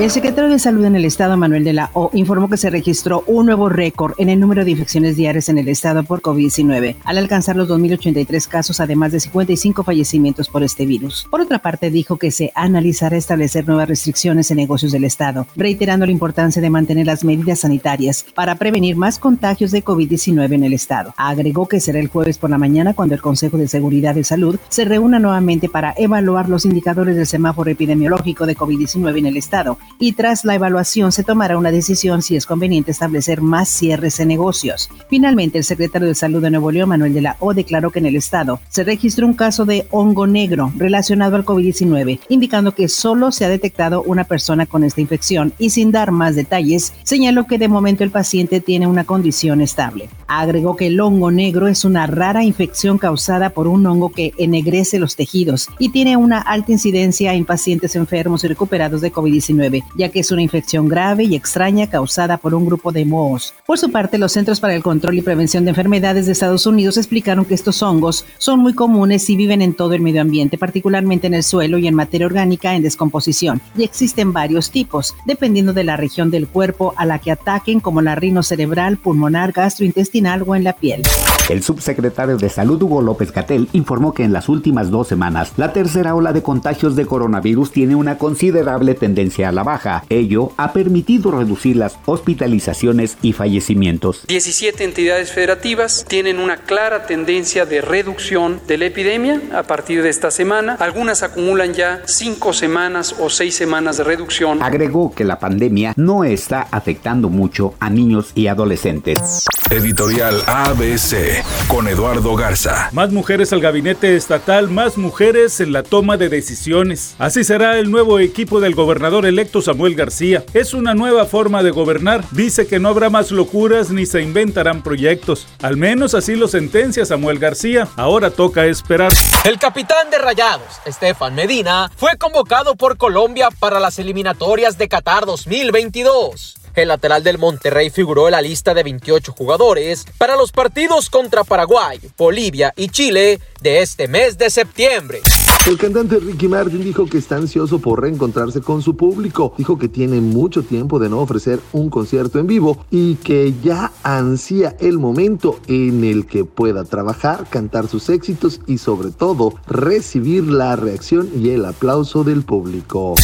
El secretario de Salud en el Estado, Manuel de la O, informó que se registró un nuevo récord en el número de infecciones diarias en el Estado por COVID-19, al alcanzar los 2.083 casos, además de 55 fallecimientos por este virus. Por otra parte, dijo que se analizará establecer nuevas restricciones en negocios del Estado, reiterando la importancia de mantener las medidas sanitarias para prevenir más contagios de COVID-19 en el Estado. Agregó que será el jueves por la mañana cuando el Consejo de Seguridad de Salud se reúna nuevamente para evaluar los indicadores del semáforo epidemiológico de COVID-19 en el Estado y tras la evaluación se tomará una decisión si es conveniente establecer más cierres en negocios. Finalmente, el secretario de Salud de Nuevo León, Manuel de la O, declaró que en el estado se registró un caso de hongo negro relacionado al COVID-19, indicando que solo se ha detectado una persona con esta infección y sin dar más detalles, señaló que de momento el paciente tiene una condición estable. Agregó que el hongo negro es una rara infección causada por un hongo que ennegrece los tejidos y tiene una alta incidencia en pacientes enfermos y recuperados de COVID-19 ya que es una infección grave y extraña causada por un grupo de mohos. Por su parte, los Centros para el Control y Prevención de Enfermedades de Estados Unidos explicaron que estos hongos son muy comunes y viven en todo el medio ambiente, particularmente en el suelo y en materia orgánica en descomposición, y existen varios tipos, dependiendo de la región del cuerpo a la que ataquen, como la cerebral, pulmonar, gastrointestinal o en la piel. El subsecretario de Salud Hugo López Catel informó que en las últimas dos semanas la tercera ola de contagios de coronavirus tiene una considerable tendencia a la baja. Ello ha permitido reducir las hospitalizaciones y fallecimientos. 17 entidades federativas tienen una clara tendencia de reducción de la epidemia a partir de esta semana. Algunas acumulan ya cinco semanas o seis semanas de reducción. Agregó que la pandemia no está afectando mucho a niños y adolescentes. Editorial ABC con Eduardo Garza. Más mujeres al gabinete estatal, más mujeres en la toma de decisiones. Así será el nuevo equipo del gobernador electo Samuel García. Es una nueva forma de gobernar. Dice que no habrá más locuras ni se inventarán proyectos. Al menos así lo sentencia Samuel García. Ahora toca esperar. El capitán de Rayados, Estefan Medina, fue convocado por Colombia para las eliminatorias de Qatar 2022. El lateral del Monterrey figuró en la lista de 28 jugadores para los partidos contra Paraguay, Bolivia y Chile de este mes de septiembre. El cantante Ricky Martin dijo que está ansioso por reencontrarse con su público. Dijo que tiene mucho tiempo de no ofrecer un concierto en vivo y que ya ansía el momento en el que pueda trabajar, cantar sus éxitos y sobre todo recibir la reacción y el aplauso del público.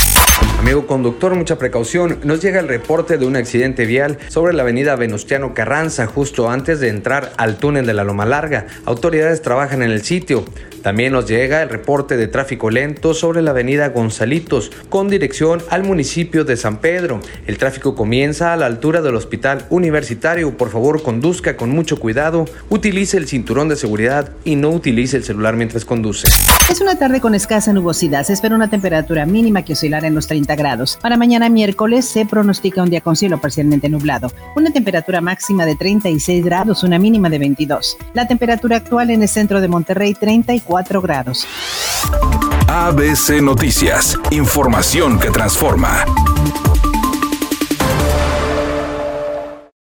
Amigo conductor, mucha precaución. Nos llega el reporte de un accidente vial sobre la avenida Venustiano Carranza, justo antes de entrar al túnel de la Loma Larga. Autoridades trabajan en el sitio. También nos llega el reporte de tráfico lento sobre la avenida Gonzalitos, con dirección al municipio de San Pedro. El tráfico comienza a la altura del hospital universitario. Por favor, conduzca con mucho cuidado, utilice el cinturón de seguridad y no utilice el celular mientras conduce. Es una tarde con escasa nubosidad. Se espera una temperatura mínima que oscilará en los 30 grados. Para mañana miércoles se pronostica un día con cielo parcialmente nublado. Una temperatura máxima de 36 grados, una mínima de 22. La temperatura actual en el centro de Monterrey 34 grados. ABC Noticias. Información que transforma.